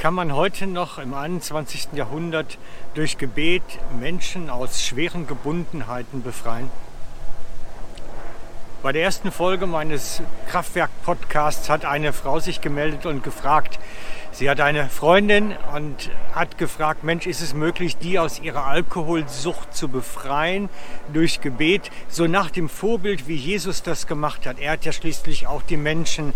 Kann man heute noch im 21. Jahrhundert durch Gebet Menschen aus schweren Gebundenheiten befreien? Bei der ersten Folge meines Kraftwerk-Podcasts hat eine Frau sich gemeldet und gefragt, sie hat eine Freundin und hat gefragt, Mensch, ist es möglich, die aus ihrer Alkoholsucht zu befreien durch Gebet, so nach dem Vorbild, wie Jesus das gemacht hat. Er hat ja schließlich auch die Menschen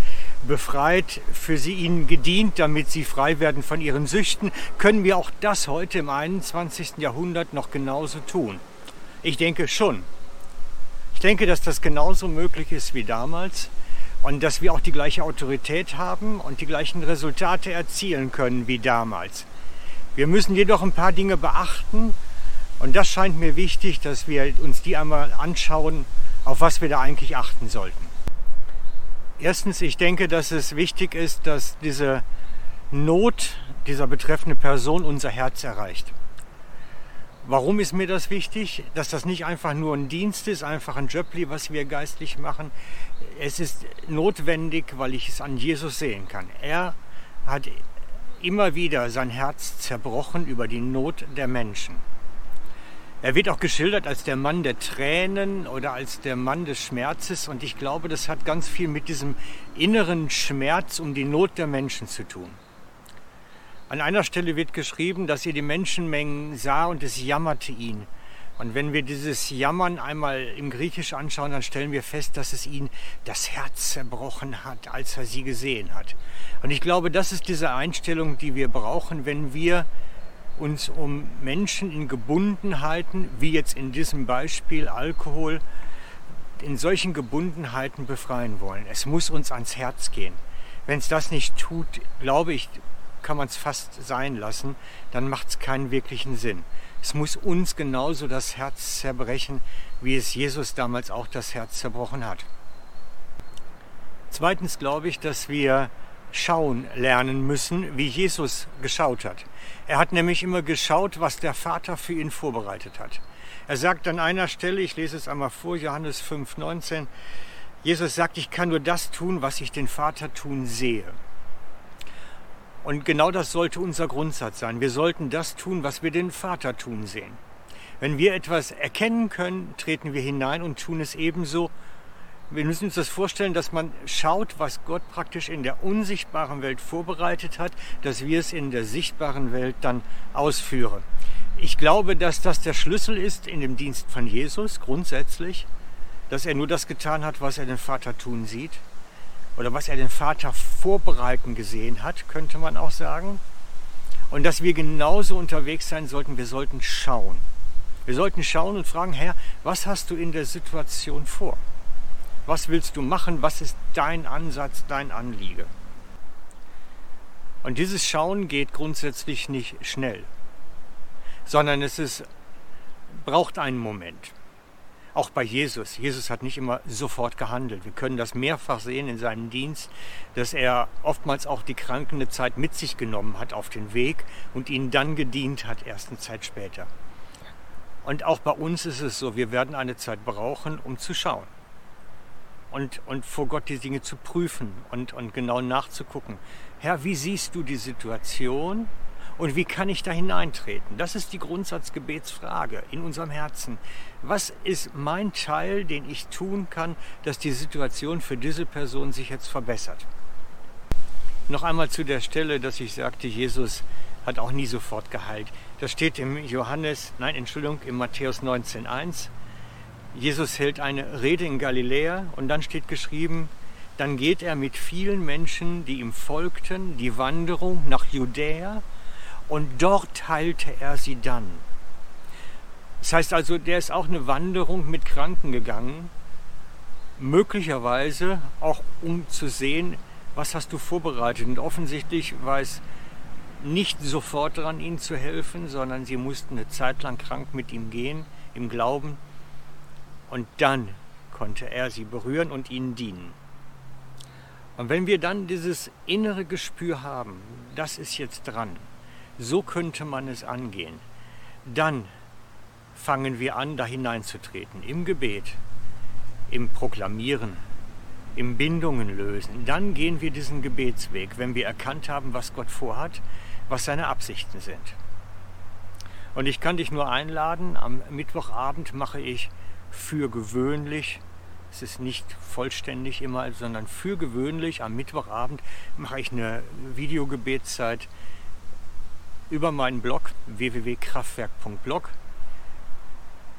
befreit, für sie ihnen gedient, damit sie frei werden von ihren Süchten. Können wir auch das heute im 21. Jahrhundert noch genauso tun? Ich denke schon. Ich denke, dass das genauso möglich ist wie damals und dass wir auch die gleiche Autorität haben und die gleichen Resultate erzielen können wie damals. Wir müssen jedoch ein paar Dinge beachten und das scheint mir wichtig, dass wir uns die einmal anschauen, auf was wir da eigentlich achten sollten. Erstens, ich denke, dass es wichtig ist, dass diese Not dieser betreffenden Person unser Herz erreicht. Warum ist mir das wichtig? Dass das nicht einfach nur ein Dienst ist, einfach ein Jobli, was wir geistlich machen. Es ist notwendig, weil ich es an Jesus sehen kann. Er hat immer wieder sein Herz zerbrochen über die Not der Menschen. Er wird auch geschildert als der Mann der Tränen oder als der Mann des Schmerzes und ich glaube, das hat ganz viel mit diesem inneren Schmerz um die Not der Menschen zu tun. An einer Stelle wird geschrieben, dass er die Menschenmengen sah und es jammerte ihn. Und wenn wir dieses Jammern einmal im Griechisch anschauen, dann stellen wir fest, dass es ihn das Herz zerbrochen hat, als er sie gesehen hat. Und ich glaube, das ist diese Einstellung, die wir brauchen, wenn wir uns um Menschen in Gebundenheiten, wie jetzt in diesem Beispiel Alkohol, in solchen Gebundenheiten befreien wollen. Es muss uns ans Herz gehen. Wenn es das nicht tut, glaube ich, kann man es fast sein lassen, dann macht es keinen wirklichen Sinn. Es muss uns genauso das Herz zerbrechen, wie es Jesus damals auch das Herz zerbrochen hat. Zweitens glaube ich, dass wir schauen lernen müssen, wie Jesus geschaut hat. Er hat nämlich immer geschaut, was der Vater für ihn vorbereitet hat. Er sagt an einer Stelle, ich lese es einmal vor, Johannes 5, 19, Jesus sagt, ich kann nur das tun, was ich den Vater tun sehe. Und genau das sollte unser Grundsatz sein. Wir sollten das tun, was wir den Vater tun sehen. Wenn wir etwas erkennen können, treten wir hinein und tun es ebenso. Wir müssen uns das vorstellen, dass man schaut, was Gott praktisch in der unsichtbaren Welt vorbereitet hat, dass wir es in der sichtbaren Welt dann ausführen. Ich glaube, dass das der Schlüssel ist in dem Dienst von Jesus grundsätzlich, dass er nur das getan hat, was er den Vater tun sieht oder was er den Vater vorbereiten gesehen hat, könnte man auch sagen. Und dass wir genauso unterwegs sein sollten, wir sollten schauen. Wir sollten schauen und fragen, Herr, was hast du in der Situation vor? Was willst du machen? Was ist dein Ansatz, dein Anliege? Und dieses Schauen geht grundsätzlich nicht schnell, sondern es ist, braucht einen Moment. Auch bei Jesus. Jesus hat nicht immer sofort gehandelt. Wir können das mehrfach sehen in seinem Dienst, dass er oftmals auch die Kranken eine Zeit mit sich genommen hat auf den Weg und ihnen dann gedient hat, erst eine Zeit später. Und auch bei uns ist es so, wir werden eine Zeit brauchen, um zu schauen. Und, und vor Gott die Dinge zu prüfen und, und genau nachzugucken. Herr, wie siehst du die Situation? Und wie kann ich da hineintreten? Das ist die Grundsatzgebetsfrage in unserem Herzen. Was ist mein Teil, den ich tun kann, dass die Situation für diese Person sich jetzt verbessert? Noch einmal zu der Stelle, dass ich sagte, Jesus hat auch nie sofort geheilt. Das steht im Johannes, nein, Entschuldigung, im Matthäus 19,1. Jesus hält eine Rede in Galiläa und dann steht geschrieben, dann geht er mit vielen Menschen, die ihm folgten, die Wanderung nach Judäa und dort heilte er sie dann. Das heißt also, der ist auch eine Wanderung mit Kranken gegangen, möglicherweise auch um zu sehen, was hast du vorbereitet. Und offensichtlich war es nicht sofort daran, ihnen zu helfen, sondern sie mussten eine Zeit lang krank mit ihm gehen, im Glauben. Und dann konnte er sie berühren und ihnen dienen. Und wenn wir dann dieses innere Gespür haben, das ist jetzt dran, so könnte man es angehen. Dann fangen wir an, da hineinzutreten, im Gebet, im Proklamieren, im Bindungen lösen. Dann gehen wir diesen Gebetsweg, wenn wir erkannt haben, was Gott vorhat, was seine Absichten sind. Und ich kann dich nur einladen, am Mittwochabend mache ich für gewöhnlich, es ist nicht vollständig immer, sondern für gewöhnlich am Mittwochabend mache ich eine Videogebetszeit über meinen Blog www.kraftwerk.blog.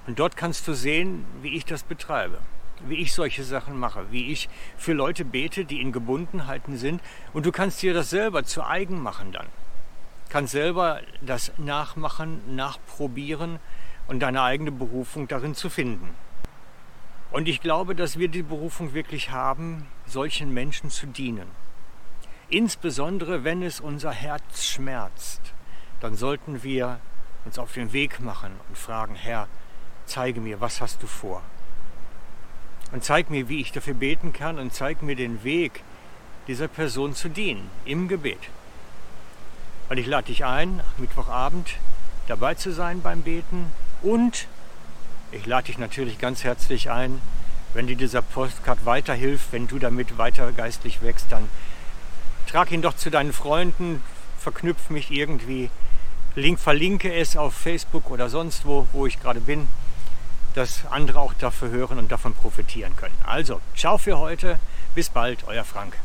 Und dort kannst du sehen, wie ich das betreibe, wie ich solche Sachen mache, wie ich für Leute bete, die in Gebundenheiten sind. Und du kannst dir das selber zu eigen machen dann. Kannst selber das nachmachen, nachprobieren und deine eigene Berufung darin zu finden. Und ich glaube, dass wir die Berufung wirklich haben, solchen Menschen zu dienen. Insbesondere wenn es unser Herz schmerzt, dann sollten wir uns auf den Weg machen und fragen, Herr, zeige mir, was hast du vor? Und zeig mir, wie ich dafür beten kann und zeig mir den Weg, dieser Person zu dienen im Gebet. Und ich lade dich ein, Mittwochabend dabei zu sein beim Beten und ich lade dich natürlich ganz herzlich ein, wenn dir dieser Postcard weiterhilft, wenn du damit weiter geistlich wächst, dann trag ihn doch zu deinen Freunden, verknüpf mich irgendwie, link, verlinke es auf Facebook oder sonst wo, wo ich gerade bin, dass andere auch dafür hören und davon profitieren können. Also, ciao für heute, bis bald, euer Frank.